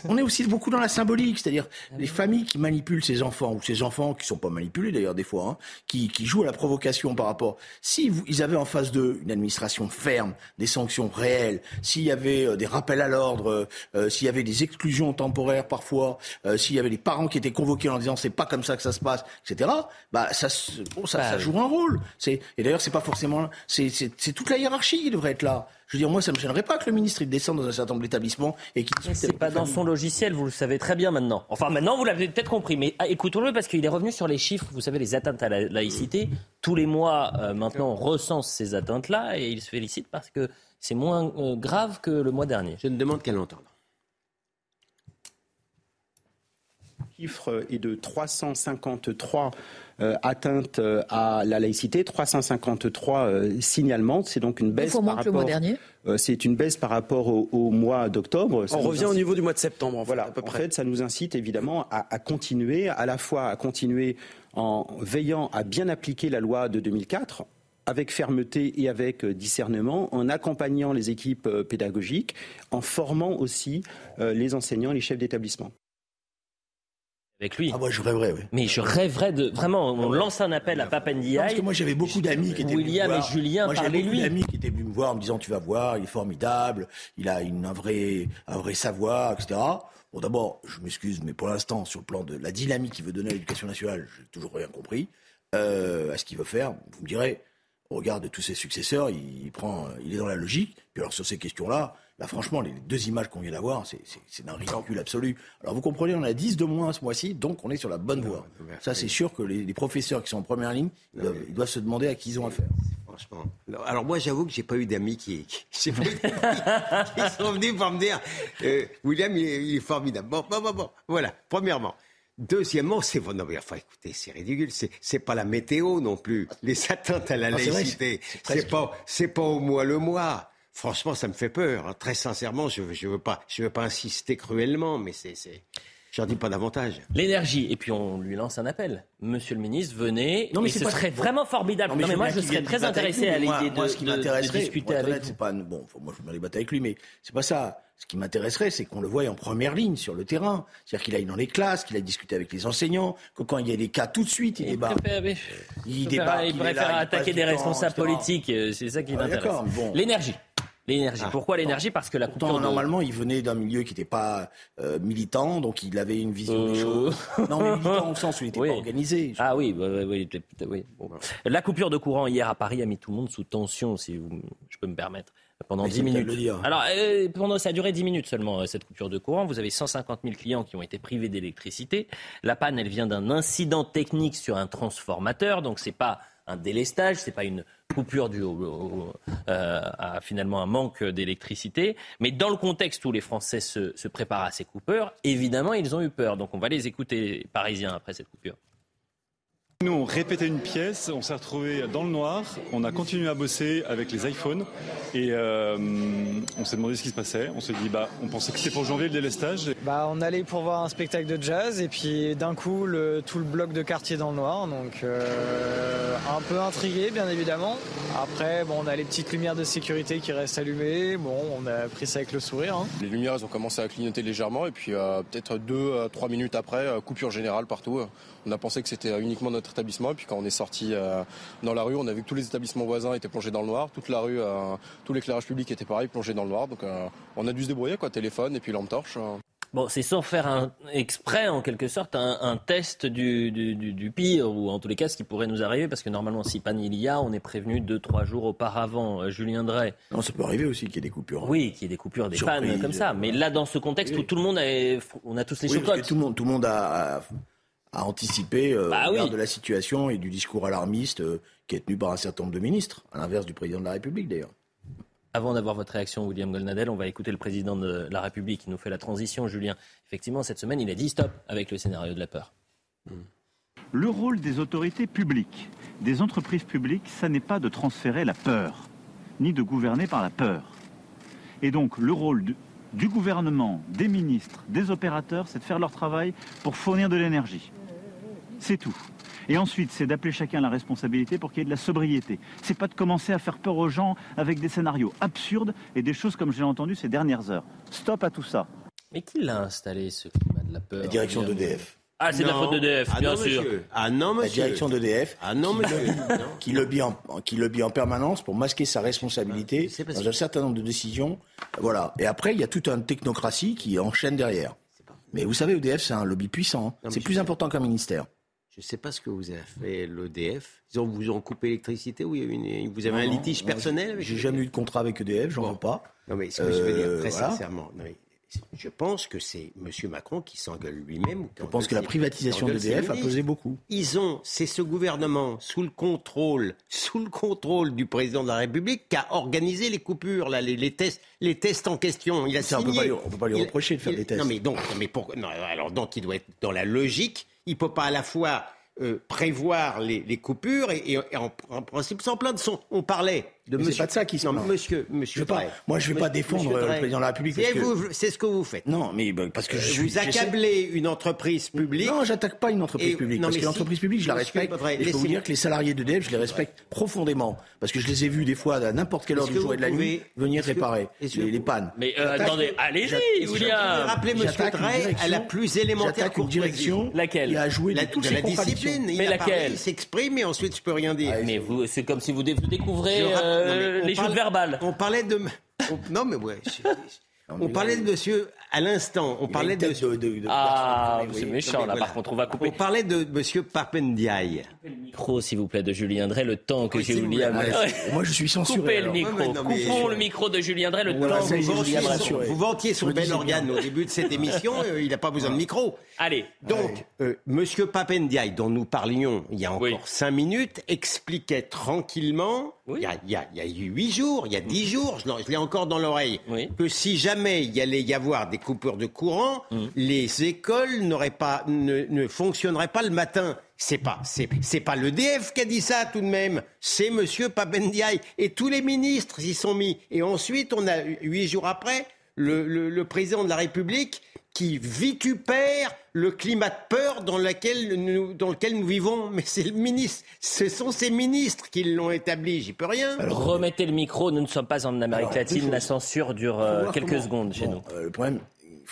on est aussi beaucoup dans la symbolique, c'est-à-dire les familles qui manipulent ces enfants ou ces enfants qui sont pas manipulés d'ailleurs des fois, hein, qui, qui, jouent à la provocation par rapport. Si vous, ils avaient en face d'eux une administration ferme, des sanctions réelles, s'il y avait euh, des rappels à l'ordre, euh, euh, s'il y avait des exclusions temporaires parfois, s'il y avait des parents qui étaient convoqués en disant c'est pas comme ça que ça se passe, etc. Bah ça, bon, ça, bah ça joue un rôle. C'est et d'ailleurs c'est pas forcément c'est toute la hiérarchie qui devrait être là. Je veux dire, moi, ça ne me gênerait pas que le ministre il descende dans un certain nombre d'établissements et qu'il. C'est pas dans son logiciel, vous le savez très bien maintenant. Enfin, maintenant, vous l'avez peut-être compris, mais ah, écoutons-le parce qu'il est revenu sur les chiffres. Vous savez, les atteintes à la laïcité. Tous les mois, euh, maintenant, on recense ces atteintes-là et il se félicite parce que c'est moins euh, grave que le mois dernier. Je ne demande qu'à l'entendre. Le chiffre est de 353 euh, atteinte euh, à la laïcité, 353 euh, signalements. C'est donc une baisse par rapport. Le mois dernier. c'est une baisse par rapport au, mois d'octobre. On revient au niveau du mois de septembre. En voilà. Fait, à peu près. En fait, ça nous incite évidemment à, à, continuer, à la fois à continuer en veillant à bien appliquer la loi de 2004 avec fermeté et avec discernement, en accompagnant les équipes pédagogiques, en formant aussi les enseignants, les chefs d'établissement avec lui. Ah, moi, je rêverais, oui. Mais je rêverais de. Vraiment, on lance un appel à Papendiaï. Parce que moi, j'avais beaucoup d'amis qui étaient William venus me voir. et Julien, moi, j'avais beaucoup d'amis qui étaient venus me voir en me disant Tu vas voir, il est formidable, il a une, un, vrai, un vrai savoir, etc. Bon, d'abord, je m'excuse, mais pour l'instant, sur le plan de la dynamique qu'il veut donner à l'éducation nationale, j'ai toujours rien compris euh, à ce qu'il veut faire. Vous me direz, au regard de tous ses successeurs, il, prend, il est dans la logique. Puis alors, sur ces questions-là, Là, franchement, les deux images qu'on vient d'avoir, c'est d'un ridicule absolu. Alors, vous comprenez, on a 10 de moins ce mois-ci, donc on est sur la bonne voie. Ça, c'est sûr que les, professeurs qui sont en première ligne, ils doivent, se demander à qui ils ont affaire. Franchement. Alors, moi, j'avoue que j'ai pas eu d'amis qui, qui, qui, sont venus [laughs] pour me dire euh, William, il est, formidable. Bon, bon, bon, bon. Voilà, premièrement. Deuxièmement, c'est non mais enfin écoutez, c'est ridicule, c'est c'est pas la météo non plus. Les attentes à la ah, laïcité, c'est pas c'est pas au mois le mois. Franchement, ça me fait peur. Hein. Très sincèrement, je ne je veux, pas, je veux pas insister cruellement, mais c'est. J'en dis pas davantage. L'énergie, et puis on lui lance un appel. Monsieur le ministre, venez. Non, mais ce serait vraiment formidable. Non, mais, moi, je serais très intéressé à l'idée de, ce qui de, discuter avec vous. Pas, bon, moi, je vais aller battre avec lui, mais c'est pas ça. Ce qui m'intéresserait, c'est qu'on le voie en première ligne sur le terrain. C'est-à-dire qu'il aille dans les classes, qu'il aille discuter avec les enseignants, que quand il y a des cas, tout de suite, il, débat. il, débat. Il préfère attaquer des responsables politiques. Euh, c'est ça qui m'intéresse. L'énergie. L'énergie. Ah. Pourquoi l'énergie? Parce que la coupure Normalement, il venait d'un milieu qui n'était pas euh, militant, donc il avait une vision des euh. choses. Non, mais militant au sens où il n'était pas organisé. Ah oui, oui, oui. La coupure de courant hier à Paris a mis tout le monde sous tension, si je peux me permettre pendant 10 minutes. Alors, euh, pendant, ça a duré 10 minutes seulement, cette coupure de courant. Vous avez 150 000 clients qui ont été privés d'électricité. La panne, elle vient d'un incident technique sur un transformateur, donc c'est pas un délestage, c'est pas une coupure due euh, à finalement un manque d'électricité. Mais dans le contexte où les Français se, se préparent à ces coupeurs, évidemment, ils ont eu peur. Donc on va les écouter, Parisiens, après cette coupure. Nous, on répétait une pièce, on s'est retrouvé dans le noir, on a continué à bosser avec les iPhones et euh, on s'est demandé ce qui se passait. On s'est dit, bah, on pensait que c'était pour janvier le délestage. Bah, on allait pour voir un spectacle de jazz et puis d'un coup, le, tout le bloc de quartier dans le noir. Donc, euh, un peu intrigué, bien évidemment. Après, bon, on a les petites lumières de sécurité qui restent allumées. Bon, on a pris ça avec le sourire. Hein. Les lumières, elles ont commencé à clignoter légèrement et puis euh, peut-être deux, trois minutes après, coupure générale partout. On a pensé que c'était uniquement notre établissement. Et puis quand on est sorti euh, dans la rue, on a vu que tous les établissements voisins étaient plongés dans le noir. Toute la rue, euh, tout l'éclairage public était pareil, plongé dans le noir. Donc euh, on a dû se débrouiller, quoi, téléphone et puis lampe torche. Bon, c'est sans faire un, exprès, en quelque sorte, un, test du, du, pire, ou en tous les cas, ce qui pourrait nous arriver, parce que normalement, si panne il y a, on est prévenu deux, trois jours auparavant. Julien Drey. Non, ça peut arriver aussi qu'il y ait des coupures. Oui, qu'il y ait des coupures, des pannes comme ça. Mais là, dans ce contexte où tout le monde a, on a tous les oui, Tout le monde, tout le monde a à anticiper euh, bah de la situation et du discours alarmiste euh, qui est tenu par un certain nombre de ministres, à l'inverse du président de la République d'ailleurs. Avant d'avoir votre réaction, William Golnadel, on va écouter le président de la République qui nous fait la transition, Julien. Effectivement, cette semaine, il a dit stop avec le scénario de la peur. Le rôle des autorités publiques, des entreprises publiques, ça n'est pas de transférer la peur, ni de gouverner par la peur. Et donc, le rôle du gouvernement, des ministres, des opérateurs, c'est de faire leur travail pour fournir de l'énergie. C'est tout. Et ensuite, c'est d'appeler chacun la responsabilité pour qu'il y ait de la sobriété. C'est pas de commencer à faire peur aux gens avec des scénarios absurdes et des choses comme j'ai entendu ces dernières heures. Stop à tout ça. Mais qui l'a installé, ce climat de la peur La direction d'EDF. Ah, c'est la faute d'EDF, ah bien sûr. Ah non, monsieur. La direction d'EDF. Ah non, monsieur. qui, lobby en, qui lobby en permanence pour masquer sa responsabilité ah, dans un certain nombre de décisions. Voilà. Et après, il y a toute une technocratie qui enchaîne derrière. Mais vous savez, EDF, c'est un lobby puissant. C'est plus important qu'un ministère. Je ne sais pas ce que vous avez fait l'EDF. Ils ont, vous ont coupé l'électricité ou vous avez un litige personnel avec J'ai jamais eu de contrat avec EDF, j'en veux pas. Non, mais ce que je veux dire, très euh, sincèrement, je pense que c'est M. Macron qui s'engueule lui-même. Je pense que la privatisation d'EDF a pesé beaucoup. Ils ont, c'est ce gouvernement sous le contrôle, sous le contrôle du président de la République qui a organisé les coupures, là, les, tests, les tests en question. Il a signé, on ne peut pas lui reprocher de faire des tests. Non, mais donc, mais pour, alors donc, il doit être dans la logique il ne peut pas à la fois euh, prévoir les, coupures et, en, principe s'en plaindre. On parlait de monsieur. C'est pas de ça qui se monsieur, monsieur. pas, moi, je ne vais pas défendre le président de la République. C'est ce que vous faites. Non, mais bah, parce que je vous accablez une entreprise publique. Non, j'attaque pas une entreprise publique. parce que l'entreprise publique, je la respecte. Et je peux vous dire que les salariés d'EDF, je les respecte profondément. Parce que je les ai vus des fois à n'importe quelle heure du jour et de la nuit venir réparer les, pannes. Mais euh, attendez, allez-y, William. Rappelez Monsieur Drey à la plus élémentaire direction. Laquelle Il a joué la discipline. Mais laquelle il s'exprime et ensuite je peux rien dire. mais vous, c'est comme si vous découvrez euh, les choses verbales. On parlait de. [laughs] non, mais ouais. [laughs] On parlait de monsieur à l'instant. On parlait de, Ah, c'est méchant là. Par contre, on va couper. On parlait de monsieur Papendiaï. Le micro, s'il vous plaît, de Julien Drey. Le temps que Julien. Moi, je suis censuré. Coupez le micro. Coupons le micro de Julien Drey. Le temps que Julien Drey. Vous vantiez son bel organe au début de cette émission. Euh, il n'a pas besoin de micro. Allez. Donc, euh, monsieur Papendiaï, dont nous parlions il y a encore cinq minutes, expliquait tranquillement. Il, y a, il, y a, il y a huit jours, il y a dix jours, je l'ai encore dans l'oreille, que si jamais il y allait y avoir des coupures de courant, mm. les écoles n'auraient pas, ne, ne fonctionneraient pas le matin. C'est pas, c'est, pas l'EDF qui a dit ça tout de même. C'est Monsieur Papendiaï et tous les ministres s'y sont mis. Et ensuite, on a huit jours après le, le, président de la République qui vitupère le climat de peur dans lequel nous, dans lequel nous vivons. [laughs] Mais c'est le ministre, ce sont ces ministres qui l'ont établi. J'y peux rien. remettez le micro. Nous ne sommes pas en Amérique latine. La censure dure euh, quelques secondes chez nous. Euh, le problème,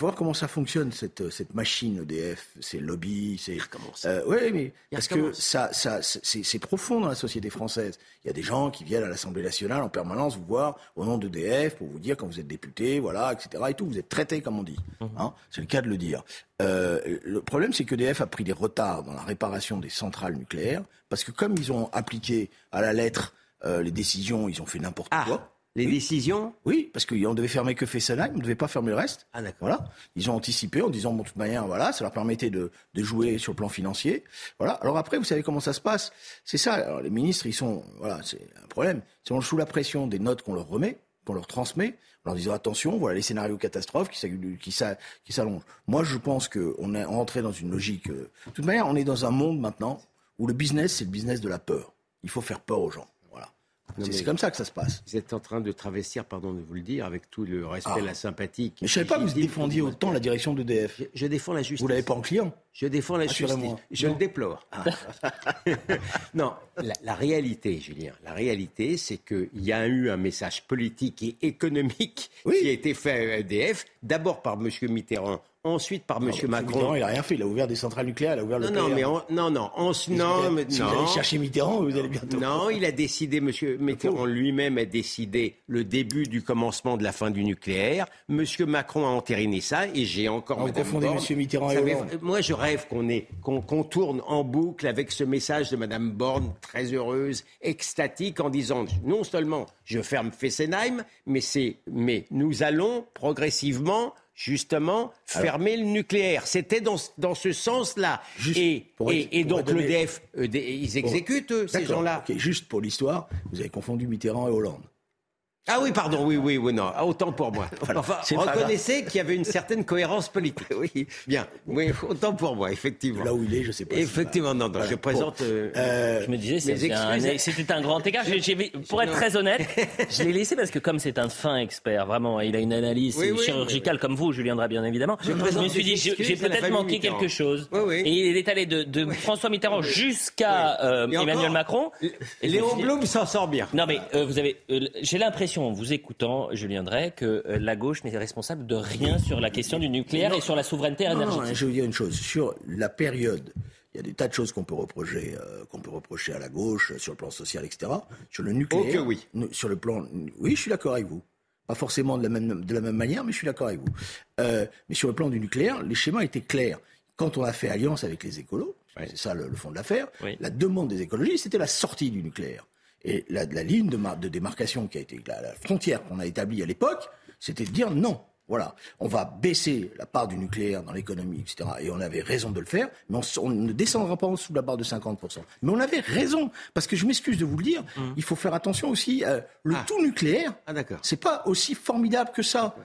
faut voir comment ça fonctionne cette, cette machine EDF, ces lobbies, c'est. Euh, oui, mais parce que ça, ça, c'est profond dans la société française. Il y a des gens qui viennent à l'Assemblée nationale en permanence vous voir au nom d'EDF pour vous dire quand vous êtes député, voilà, etc. Et tout, vous êtes traité comme on dit. Mhm. Hein, c'est le cas de le dire. Euh, le problème, c'est qu'EDF a pris des retards dans la réparation des centrales nucléaires parce que comme ils ont appliqué à la lettre euh, les décisions, ils ont fait n'importe ah. quoi. Les décisions Oui, parce qu'on devait fermer que Fessenheim, on ne devait pas fermer le reste. Ah d'accord. Voilà. Ils ont anticipé en disant, bon, de toute manière, voilà, ça leur permettait de, de jouer sur le plan financier. Voilà. Alors après, vous savez comment ça se passe? C'est ça. Alors, les ministres, ils sont, voilà, c'est un problème. Ils sont sous la pression des notes qu'on leur remet, qu'on leur transmet, en leur disant attention, voilà les scénarios catastrophes qui s'allongent. Moi, je pense qu'on est entré dans une logique. Euh, de toute manière, on est dans un monde maintenant où le business, c'est le business de la peur. Il faut faire peur aux gens. C'est comme ça que ça se passe. Vous êtes en train de travestir, pardon de vous le dire, avec tout le respect, Ah. la sympathie. Mais je savais pas que vous défendiez autant la direction d'EDF. Je, je défends la justice. Vous l'avez pas en client Je défends la justice. Je le déplore. [laughs] non, la, la réalité, Julien, la réalité, c'est qu'il y a eu un message politique et économique qui a été fait à EDF, d'abord par M. Mitterrand, ensuite par M. Macron. Mitterrand, il a rien fait. Il a ouvert des centrales nucléaires, il a ouvert le Non, non, mais on- non, non, on non, mais si vous allez chercher Mitterrand, vous allez bientôt. Non, il a décidé, Monsieur Mitterrand lui-même a décidé le début du commencement de la fin du nucléaire. Monsieur Macron a entériné ça et j'ai encore. Ah, vous Madame confondez. Monsieur Mitterrand et Hollande. Moi, je rêve qu'on qu'on tourne en boucle avec ce message de Madame Borne, très heureuse, extatique, en disant non seulement je ferme Fessenheim, mais c'est, mais nous allons progressivement. Justement, fermer le nucléaire. C'était dans, dans ce sens-là. Et, pour- et, donc l'EDF, ils exécutent, eux, ces gens-là. juste pour l'histoire, vous avez confondu Mitterrand et Hollande. Ah oui, pardon, oui, oui, oui, non, ah, autant pour moi. [laughs] Enfin, c'est pas reconnaissez qu'il y avait une certaine cohérence politique. [laughs] Oui, bien, oui, autant pour moi, effectivement. Là où il est, je sais pas. Effectivement, non, non, je présente. euh, Je me disais, c'était un, un grand écart. [laughs] Pour être très honnête, je l'ai laissé parce que comme c'est un fin expert, vraiment, il a une analyse Oui, oui, chirurgicale comme vous, Julien Drey, bien évidemment. Je me suis dit, j'ai peut-être manqué Mitterrand. quelque chose. Oui, oui. Et il est allé de, de François Mitterrand jusqu'à euh, Emmanuel Macron. Léon Blum s'en sort bien. Non mais euh, vous avez, euh, j'ai l'impression, en vous écoutant, Julien Drey, que euh, la gauche n'est responsable de rien sur la question du nucléaire Non. et sur la souveraineté Non, non, énergétique. je vais vous dire une chose. Sur la période, il y a des tas de choses qu'on peut reprocher, euh, qu'on peut reprocher à la gauche, sur le plan social, etc. Sur le nucléaire. Oh que oui. Sur le plan, oui, je suis d'accord avec vous. Pas forcément de la même, de la même manière, mais je suis d'accord avec vous. Euh, mais sur le plan du nucléaire, les schémas étaient clairs. Quand on a fait alliance avec les écolos, c'est ça le, le fond de l'affaire, la demande des écologistes, c'était la sortie du nucléaire. Et la, ligne de, de démarcation qui a été, la, la frontière qu'on a établie à l'époque, c'était de dire non. Voilà, on va baisser la part du nucléaire dans l'économie, etc. Et on avait raison de le faire, mais on, ne descendra pas en dessous de la barre de 50%. Mais on avait raison, parce que je m'excuse de vous le dire, il faut faire attention aussi, euh, le tout nucléaire, Ah, c'est pas aussi formidable que ça.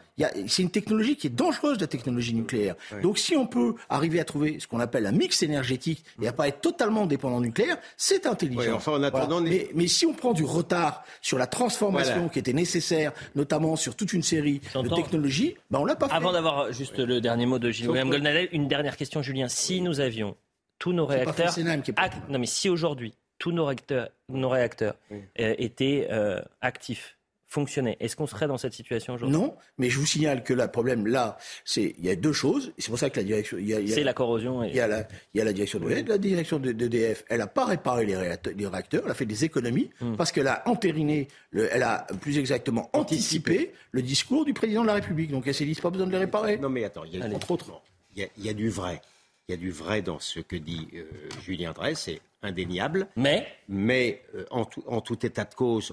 C'est une technologie qui est dangereuse, la technologie nucléaire. Donc si on peut arriver à trouver ce qu'on appelle un mix énergétique et à pas être totalement dépendant du nucléaire, c'est intelligent. Enfin, en attendant, Voilà. mais, mais si on prend du retard sur la transformation Voilà. qui était nécessaire, notamment sur toute une série de J'entends. Technologies, ben on l'a pas fait. Avant d'avoir juste le dernier mot de William Goldnadel, une dernière question, Julien. Si nous avions tous nos réacteurs. Non, mais si aujourd'hui, tous nos réacteurs, nos réacteurs euh, étaient euh, actifs, est-ce qu'on serait dans cette situation aujourd'hui? Non, mais je vous signale que le problème là, c'est il y a deux choses. C'est pour ça que la direction, il y a, il y a- C'est la corrosion. et- Il y a la, il y a la direction de La direction de- d'EDF, elle n'a pas réparé les réacteurs, les réacteurs, elle a fait des économies Hmm. parce qu'elle a entériné, le- elle a plus exactement anticipé le discours du président de la République. Donc elle s'est dit, c'est pas besoin de les réparer. Non, mais attends, il y a, Allez. entre autres, il y a, il y a du vrai. Il y a du vrai dans ce que dit euh, Julien Drey, c'est indéniable. Mais Mais euh, en, tout, en tout état de cause,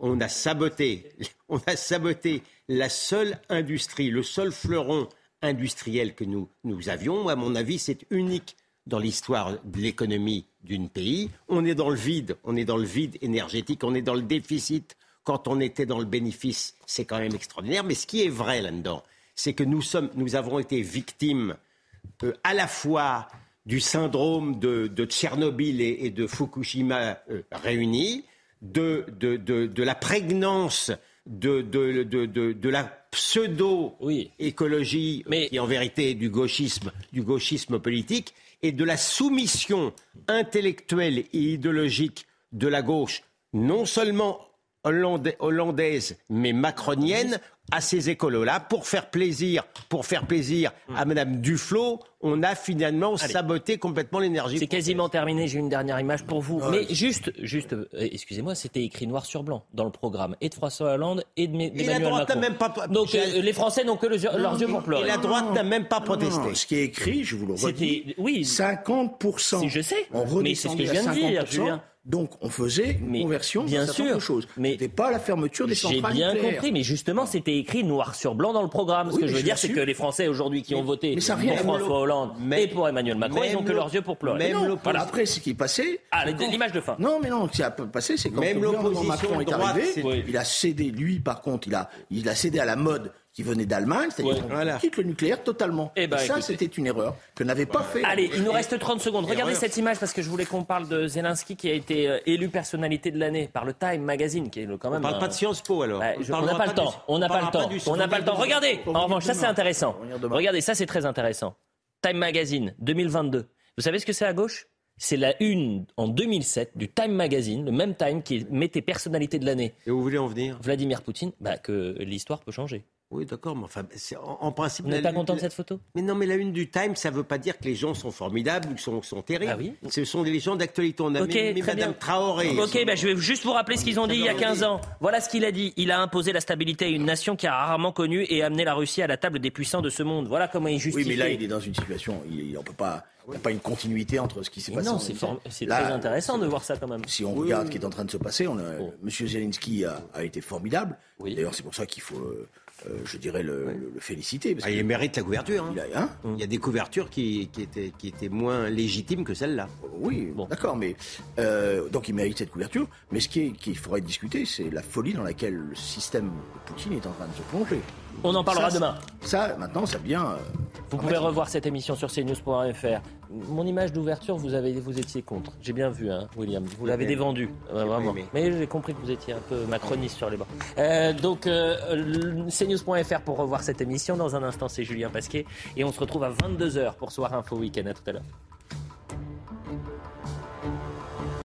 on a saboté, [laughs] on a saboté la seule industrie, le seul fleuron industriel que nous, avions. À mon avis, c'est unique dans l'histoire de l'économie d'un pays. On est dans le vide, on est dans le vide énergétique, on est dans le déficit. Quand on était dans le bénéfice, c'est quand même extraordinaire. Mais ce qui est vrai là-dedans, c'est que nous, avons été victimes euh, à la fois du syndrome de, Tchernobyl et, et de Fukushima euh, réunis, de, de, de, de la prégnance de, de, de, de, la pseudo-écologie, euh, qui en vérité est du gauchisme, du gauchisme politique, et de la soumission intellectuelle et idéologique de la gauche, non seulement hollandais- hollandaise, mais macronienne, à ces écolos-là, pour faire plaisir, pour faire plaisir à Madame Duflot, on a finalement Allez. saboté complètement l'énergie. C'est quasiment terminé. J'ai une dernière image pour vous. Ouais. Mais juste, juste, euh, excusez-moi, c'était écrit noir sur blanc dans le programme et de François Hollande et de Et la droite n'a Macron. même pas. Donc euh, les Français n'ont que le- leurs yeux pour pleurer. Et la droite n'a même pas protesté. Non, ce qui est écrit, je vous le redis, C'était- oui. 50%. Si, je sais. On Mais c'est ce que je viens de dire, 50%. Julien. Donc on faisait une Mais conversion bien d'un certain nombre de sûr. choses. Mais c'était pas la fermeture des J'ai centrales bien nucléaires. compris, mais justement, c'était écrit noir sur blanc dans le programme. Ce Oui, que je mais veux je dire, c'est que les Français aujourd'hui qui ont voté mais ça pour. François Hollande Même- et pour Emmanuel Macron, ils n'ont que le- leurs yeux pour pleurer. même Non, l'opposition- voilà, après, ce qui est passé. Ah, l'image de fin. Non, mais non, ce qui a passé, c'est quand Même le gouvernement Macron est droite, arrivé, il a cédé, lui, par contre, il a, il a cédé à la mode qui venait d'Allemagne, c'est-à-dire Ouais. qu'on Voilà. quitte le nucléaire totalement. Eh ben, Et ça, c'était une erreur que n'avait pas fait. Allez, il nous reste 30 secondes. Regardez Erreur. cette image parce que je voulais qu'on parle de Zelensky qui a été euh, élu personnalité de l'année par le Time Magazine, qui est quand même. On parle un- pas de Sciences Po alors. On je- on n'a pas le temps. On n'a pas le temps. On n'a pas le temps. Regardez. En revanche, ça c'est intéressant. Regardez, ça c'est très intéressant. Time Magazine 2022. Vous savez ce que c'est à gauche? C'est la une en 2007 du Time Magazine, le même Time qui mettait personnalité de l'année. Et où vous voulez en venir? Vladimir Poutine, bah, que l'histoire peut changer. Oui, d'accord, mais enfin, c'est- en, en principe. Vous n'êtes pas content de cette photo? Mais non, mais la une du Time, ça ne veut pas dire que les gens sont formidables ou sont, sont terribles. Ah oui? Ce sont des gens d'actualité. On a Ok, mis, mis très Madame. Traoré. Ok, bah, je vais juste vous rappeler ce qu'ils ont dit il y a 15 ans. Voilà ce qu'il a dit. Il a imposé la stabilité à une nation qui a rarement connu et amené la Russie à la table des puissants de ce monde. Voilà comment il Oui, justifie. mais là, il est dans une situation, il, peut pas, il n'y a pas une continuité entre ce qui s'est passé. non, c'est 2007. form- c'est Là, très intéressant de voir ça quand même. Si on regarde ce qui est en train de se passer, on a, Monsieur Zelensky a, a été formidable. D'ailleurs, c'est pour ça qu'il faut, euh, euh, je dirais, le, le- le féliciter. Parce Ah, il mérite la couverture. hein. Il a- hein Il y a des couvertures qui, qui étaient, qui étaient moins légitimes que celle-là. Oui, d'accord, mais euh, donc il mérite cette couverture. Mais ce qui est- qu'il faudrait discuter, c'est la folie dans laquelle le système de Poutine est en train de se plonger. On en parlera Ça, demain. Ça, maintenant, ça devient. euh, Vous pouvez revoir cette émission sur cnews.fr. Mon image d'ouverture, vous, avez, vous étiez contre. J'ai bien vu, hein, William. Vous l'avez dévendu, vraiment. Mais j'ai compris que vous étiez un peu macroniste sur les bords. Euh, donc, euh, cnews.fr pour revoir cette émission. Dans un instant, c'est Julien Pasquet. Et on se retrouve à 22h pour Soir Info Week-end. À tout à l'heure.